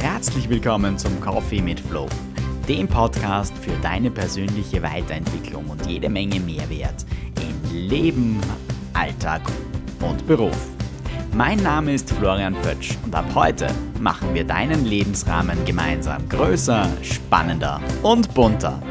Herzlich willkommen zum Coffee mit Flow, dem Podcast für deine persönliche Weiterentwicklung und jede Menge Mehrwert in Leben, Alltag und Beruf. Mein Name ist Florian Pötsch und ab heute machen wir deinen Lebensrahmen gemeinsam größer, spannender und bunter.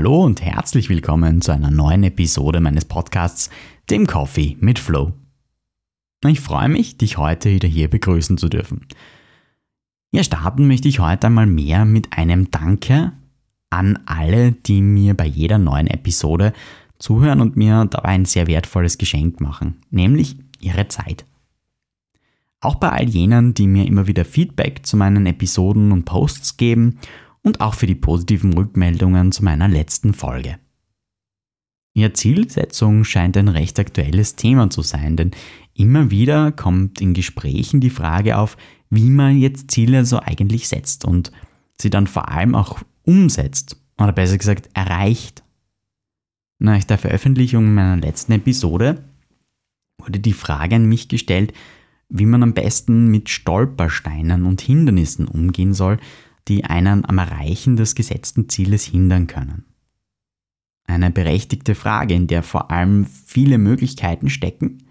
Hallo und herzlich willkommen zu einer neuen Episode meines Podcasts, dem Coffee mit Flow. Ich freue mich, dich heute wieder hier begrüßen zu dürfen. Ja, starten möchte ich heute einmal mehr mit einem Danke an alle, die mir bei jeder neuen Episode zuhören und mir dabei ein sehr wertvolles Geschenk machen, nämlich ihre Zeit. Auch bei all jenen, die mir immer wieder Feedback zu meinen Episoden und Posts geben und auch für die positiven Rückmeldungen zu meiner letzten Folge. Ihre Zielsetzung scheint ein recht aktuelles Thema zu sein, denn immer wieder kommt in Gesprächen die Frage auf, wie man jetzt Ziele so eigentlich setzt und sie dann vor allem auch umsetzt oder besser gesagt erreicht. Nach der Veröffentlichung meiner letzten Episode wurde die Frage an mich gestellt, wie man am besten mit Stolpersteinen und Hindernissen umgehen soll, die einen am Erreichen des gesetzten Zieles hindern können. Eine berechtigte Frage, in der vor allem viele Möglichkeiten stecken.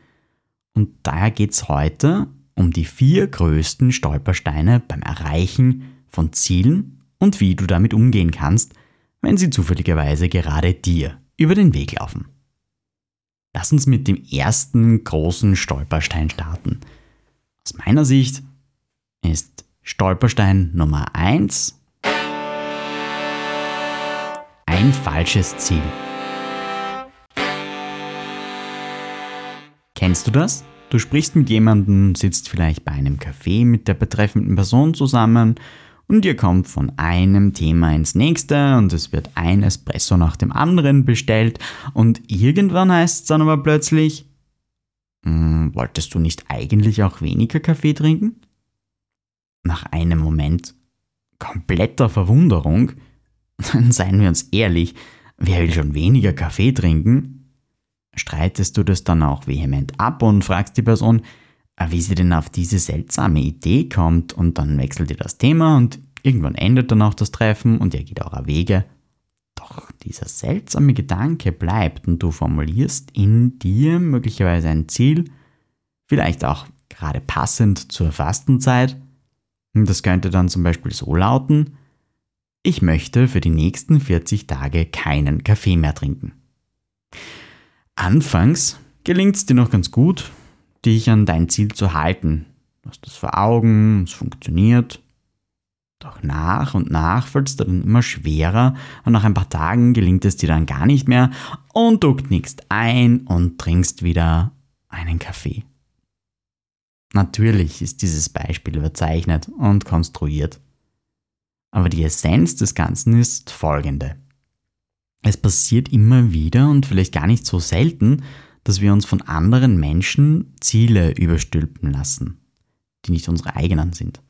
Und daher geht es heute um die vier größten Stolpersteine beim Erreichen von Zielen und wie du damit umgehen kannst, wenn sie zufälligerweise gerade dir über den Weg laufen. Lass uns mit dem ersten großen Stolperstein starten. Aus meiner Sicht ist Stolperstein Nummer 1. Ein falsches Ziel. Kennst du das? Du sprichst mit jemandem, sitzt vielleicht bei einem Café mit der betreffenden Person zusammen und ihr kommt von einem Thema ins nächste und es wird ein Espresso nach dem anderen bestellt und irgendwann heißt es dann aber plötzlich, hm, wolltest du nicht eigentlich auch weniger Kaffee trinken? Nach einem Moment kompletter Verwunderung, dann seien wir uns ehrlich, wer will schon weniger Kaffee trinken? Streitest du das dann auch vehement ab und fragst die Person, wie sie denn auf diese seltsame Idee kommt und dann wechselt ihr das Thema und irgendwann endet dann auch das Treffen und ihr geht eurer Wege. Doch dieser seltsame Gedanke bleibt und du formulierst in dir möglicherweise ein Ziel, vielleicht auch gerade passend zur Fastenzeit, das könnte dann zum Beispiel so lauten, ich möchte für die nächsten 40 Tage keinen Kaffee mehr trinken. Anfangs gelingt es dir noch ganz gut, dich an dein Ziel zu halten. Du hast das vor Augen, es funktioniert. Doch nach und nach fällt es dir dann immer schwerer und nach ein paar Tagen gelingt es dir dann gar nicht mehr und du knickst ein und trinkst wieder einen Kaffee. Natürlich ist dieses Beispiel überzeichnet und konstruiert. Aber die Essenz des Ganzen ist folgende. Es passiert immer wieder und vielleicht gar nicht so selten, dass wir uns von anderen Menschen Ziele überstülpen lassen, die nicht unsere eigenen sind.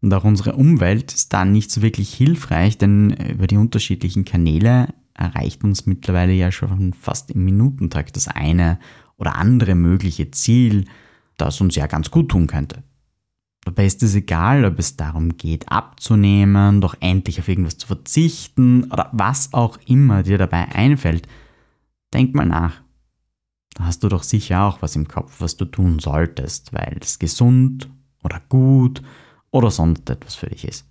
Und auch unsere Umwelt ist dann nicht so wirklich hilfreich, denn über die unterschiedlichen Kanäle erreicht uns mittlerweile ja schon fast im Minutentakt das eine oder andere mögliche Ziel, das uns ja ganz gut tun könnte. Dabei ist es egal, ob es darum geht, abzunehmen, doch endlich auf irgendwas zu verzichten oder was auch immer dir dabei einfällt. Denk mal nach. Da hast du doch sicher auch was im Kopf, was du tun solltest, weil es gesund oder gut oder sonst etwas für dich ist.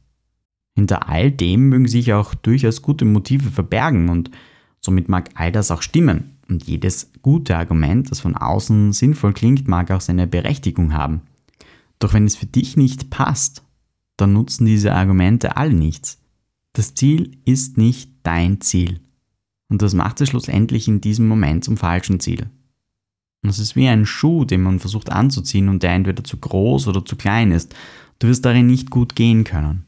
Hinter all dem mögen sich auch durchaus gute Motive verbergen und somit mag all das auch stimmen. Und jedes gute Argument, das von außen sinnvoll klingt, mag auch seine Berechtigung haben. Doch wenn es für dich nicht passt, dann nutzen diese Argumente alle nichts. Das Ziel ist nicht dein Ziel. Und das macht es schlussendlich in diesem Moment zum falschen Ziel. Und es ist wie ein Schuh, den man versucht anzuziehen und der entweder zu groß oder zu klein ist. Du wirst darin nicht gut gehen können.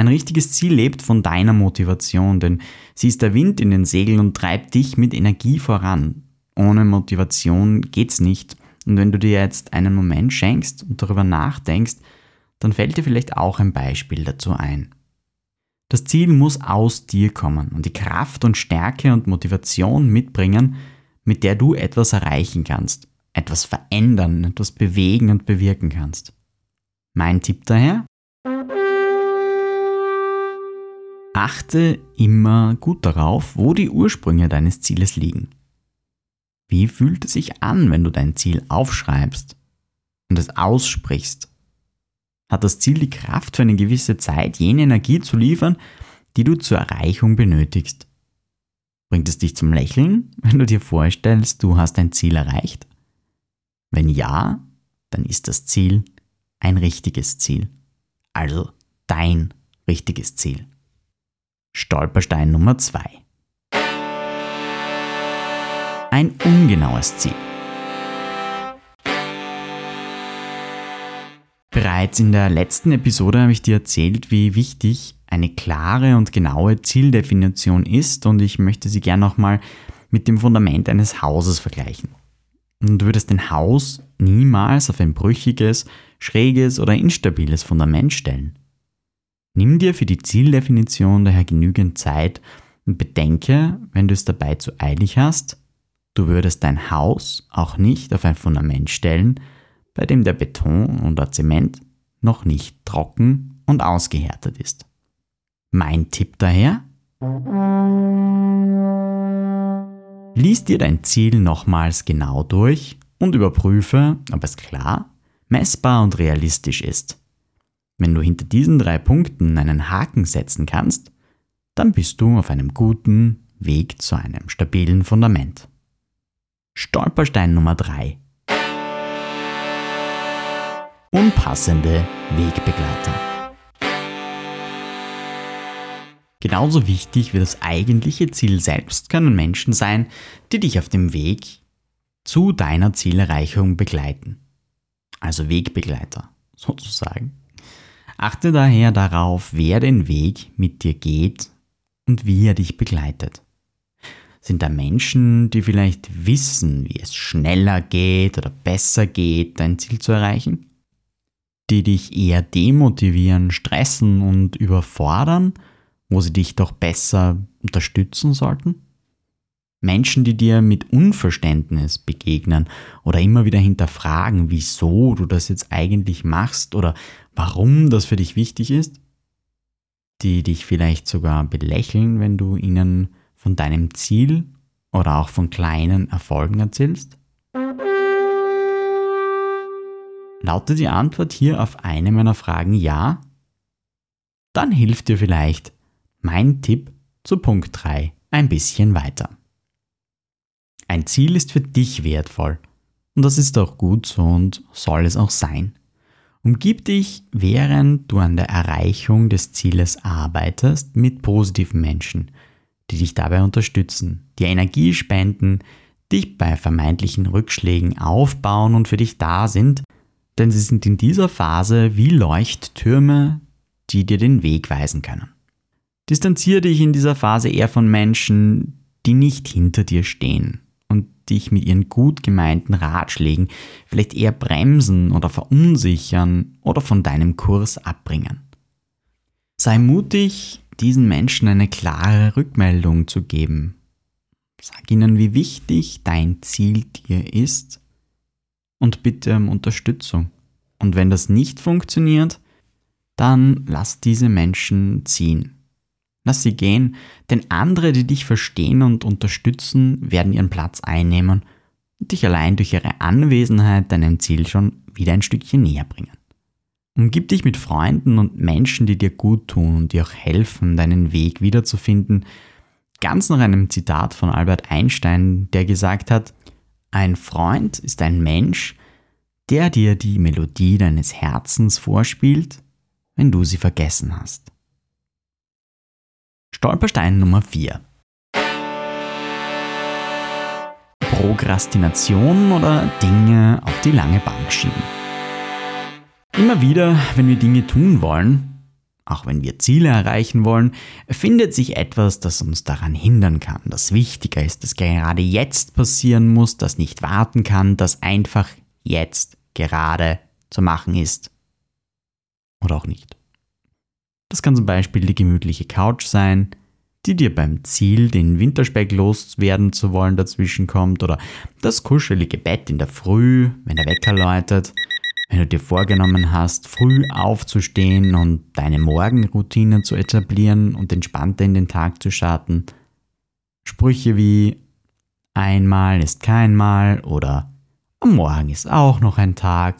Ein richtiges Ziel lebt von deiner Motivation, denn sie ist der Wind in den Segeln und treibt dich mit Energie voran. Ohne Motivation geht's nicht. Und wenn du dir jetzt einen Moment schenkst und darüber nachdenkst, dann fällt dir vielleicht auch ein Beispiel dazu ein. Das Ziel muss aus dir kommen und die Kraft und Stärke und Motivation mitbringen, mit der du etwas erreichen kannst, etwas verändern, etwas bewegen und bewirken kannst. Mein Tipp daher? Achte immer gut darauf, wo die Ursprünge deines Zieles liegen. Wie fühlt es sich an, wenn du dein Ziel aufschreibst und es aussprichst? Hat das Ziel die Kraft für eine gewisse Zeit, jene Energie zu liefern, die du zur Erreichung benötigst? Bringt es dich zum Lächeln, wenn du dir vorstellst, du hast dein Ziel erreicht? Wenn ja, dann ist das Ziel ein richtiges Ziel. Also dein richtiges Ziel. Stolperstein Nummer 2. Ein ungenaues Ziel. Bereits in der letzten Episode habe ich dir erzählt, wie wichtig eine klare und genaue Zieldefinition ist und ich möchte sie gerne nochmal mit dem Fundament eines Hauses vergleichen. Und du würdest ein Haus niemals auf ein brüchiges, schräges oder instabiles Fundament stellen. Nimm dir für die Zieldefinition daher genügend Zeit und bedenke, wenn du es dabei zu eilig hast, du würdest dein Haus auch nicht auf ein Fundament stellen, bei dem der Beton oder Zement noch nicht trocken und ausgehärtet ist. Mein Tipp daher? Lies dir dein Ziel nochmals genau durch und überprüfe, ob es klar, messbar und realistisch ist. Wenn du hinter diesen drei Punkten einen Haken setzen kannst, dann bist du auf einem guten Weg zu einem stabilen Fundament. Stolperstein Nummer 3 unpassende Wegbegleiter. Genauso wichtig wie das eigentliche Ziel selbst können Menschen sein, die dich auf dem Weg zu deiner Zielerreichung begleiten. Also Wegbegleiter sozusagen. Achte daher darauf, wer den Weg mit dir geht und wie er dich begleitet. Sind da Menschen, die vielleicht wissen, wie es schneller geht oder besser geht, dein Ziel zu erreichen? die dich eher demotivieren, stressen und überfordern, wo sie dich doch besser unterstützen sollten? Menschen, die dir mit Unverständnis begegnen oder immer wieder hinterfragen, wieso du das jetzt eigentlich machst oder warum das für dich wichtig ist? Die dich vielleicht sogar belächeln, wenn du ihnen von deinem Ziel oder auch von kleinen Erfolgen erzählst? Lautet die Antwort hier auf eine meiner Fragen ja? Dann hilft dir vielleicht mein Tipp zu Punkt 3 ein bisschen weiter. Ein Ziel ist für dich wertvoll und das ist auch gut so und soll es auch sein. Umgib dich, während du an der Erreichung des Zieles arbeitest, mit positiven Menschen, die dich dabei unterstützen, dir Energie spenden, dich bei vermeintlichen Rückschlägen aufbauen und für dich da sind, denn sie sind in dieser Phase wie Leuchttürme, die dir den Weg weisen können. Distanziere dich in dieser Phase eher von Menschen, die nicht hinter dir stehen und dich mit ihren gut gemeinten Ratschlägen vielleicht eher bremsen oder verunsichern oder von deinem Kurs abbringen. Sei mutig, diesen Menschen eine klare Rückmeldung zu geben. Sag ihnen, wie wichtig dein Ziel dir ist und bitte um Unterstützung. Und wenn das nicht funktioniert, dann lass diese Menschen ziehen. Lass sie gehen, denn andere, die dich verstehen und unterstützen, werden ihren Platz einnehmen und dich allein durch ihre Anwesenheit deinem Ziel schon wieder ein Stückchen näher bringen. Umgib dich mit Freunden und Menschen, die dir gut tun und dir auch helfen, deinen Weg wiederzufinden. Ganz nach einem Zitat von Albert Einstein, der gesagt hat, ein Freund ist ein Mensch, der dir die Melodie deines Herzens vorspielt, wenn du sie vergessen hast. Stolperstein Nummer 4. Prokrastination oder Dinge auf die lange Bank schieben. Immer wieder, wenn wir Dinge tun wollen, auch wenn wir Ziele erreichen wollen, findet sich etwas, das uns daran hindern kann, das wichtiger ist, das gerade jetzt passieren muss, das nicht warten kann, das einfach jetzt gerade zu machen ist. oder auch nicht. Das kann zum Beispiel die gemütliche Couch sein, die dir beim Ziel, den Winterspeck loswerden zu wollen, dazwischen kommt, oder das kuschelige Bett in der Früh, wenn der Wecker läutet, wenn du dir vorgenommen hast, früh aufzustehen und deine Morgenroutine zu etablieren und entspannter in den Tag zu starten. Sprüche wie einmal ist kein Mal oder morgen ist auch noch ein Tag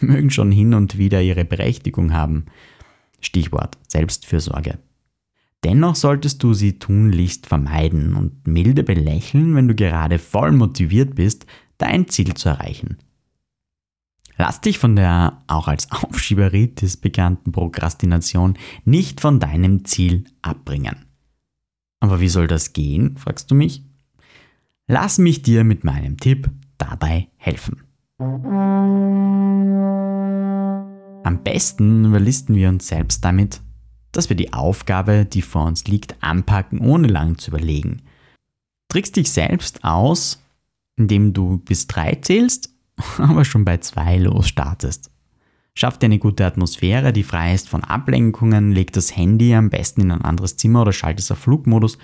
mögen schon hin und wieder ihre Berechtigung haben. Stichwort Selbstfürsorge. Dennoch solltest du sie tunlichst vermeiden und milde belächeln, wenn du gerade voll motiviert bist, dein Ziel zu erreichen. Lass dich von der auch als Aufschieberitis bekannten Prokrastination nicht von deinem Ziel abbringen. Aber wie soll das gehen, fragst du mich? Lass mich dir mit meinem Tipp dabei helfen. Am besten überlisten wir uns selbst damit, dass wir die Aufgabe, die vor uns liegt, anpacken, ohne lang zu überlegen. Trickst dich selbst aus, indem du bis drei zählst, aber schon bei zwei losstartest. Schaff dir eine gute Atmosphäre, die frei ist von Ablenkungen, leg das Handy am besten in ein anderes Zimmer oder schalte es auf Flugmodus,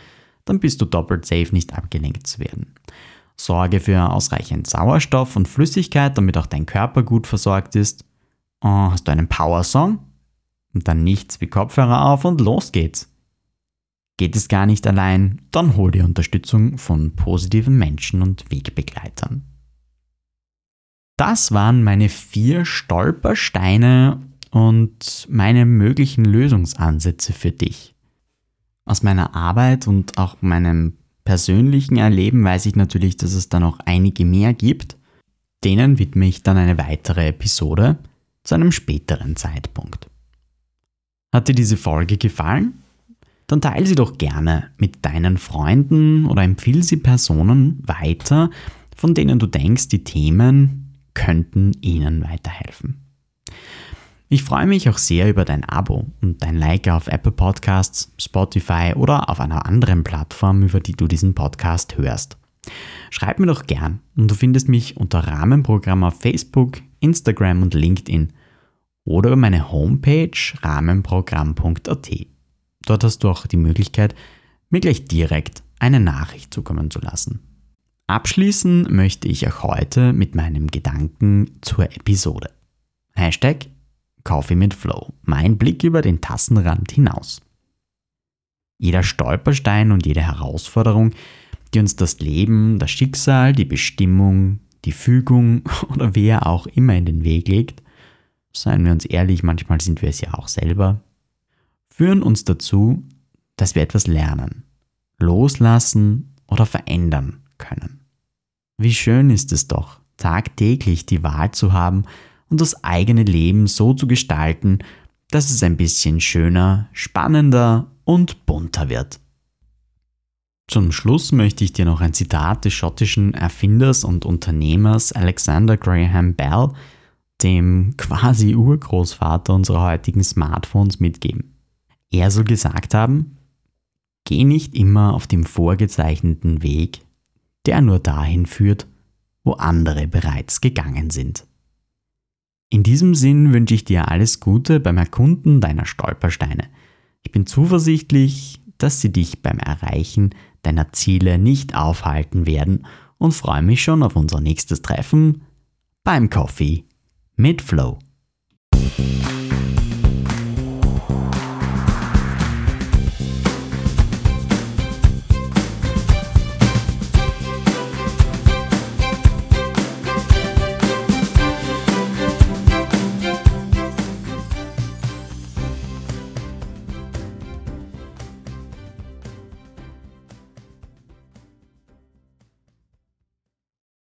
dann bist du doppelt safe, nicht abgelenkt zu werden. Sorge für ausreichend Sauerstoff und Flüssigkeit, damit auch dein Körper gut versorgt ist. Oh, hast du einen Power-Song? Und dann nichts wie Kopfhörer auf und los geht's. Geht es gar nicht allein, dann hol dir Unterstützung von positiven Menschen und Wegbegleitern. Das waren meine vier Stolpersteine und meine möglichen Lösungsansätze für dich. Aus meiner Arbeit und auch meinem persönlichen Erleben weiß ich natürlich, dass es da noch einige mehr gibt. Denen widme ich dann eine weitere Episode zu einem späteren Zeitpunkt. Hat dir diese Folge gefallen? Dann teile sie doch gerne mit deinen Freunden oder empfehle sie Personen weiter, von denen du denkst, die Themen könnten ihnen weiterhelfen. Ich freue mich auch sehr über dein Abo und dein Like auf Apple Podcasts, Spotify oder auf einer anderen Plattform, über die du diesen Podcast hörst. Schreib mir doch gern und du findest mich unter Rahmenprogramm auf Facebook, Instagram und LinkedIn oder über meine Homepage rahmenprogramm.at. Dort hast du auch die Möglichkeit, mir gleich direkt eine Nachricht zukommen zu lassen. Abschließen möchte ich auch heute mit meinem Gedanken zur Episode. Hashtag Coffee mit Flow. Mein Blick über den Tassenrand hinaus. Jeder Stolperstein und jede Herausforderung, die uns das Leben, das Schicksal, die Bestimmung, die Fügung oder wer auch immer in den Weg legt, seien wir uns ehrlich, manchmal sind wir es ja auch selber, führen uns dazu, dass wir etwas lernen, loslassen oder verändern können. Wie schön ist es doch, tagtäglich die Wahl zu haben, und das eigene Leben so zu gestalten, dass es ein bisschen schöner, spannender und bunter wird. Zum Schluss möchte ich dir noch ein Zitat des schottischen Erfinders und Unternehmers Alexander Graham Bell, dem quasi Urgroßvater unserer heutigen Smartphones, mitgeben. Er soll gesagt haben, Geh nicht immer auf dem vorgezeichneten Weg, der nur dahin führt, wo andere bereits gegangen sind. In diesem Sinn wünsche ich dir alles Gute beim Erkunden deiner Stolpersteine. Ich bin zuversichtlich, dass sie dich beim Erreichen deiner Ziele nicht aufhalten werden und freue mich schon auf unser nächstes Treffen beim Coffee mit Flow.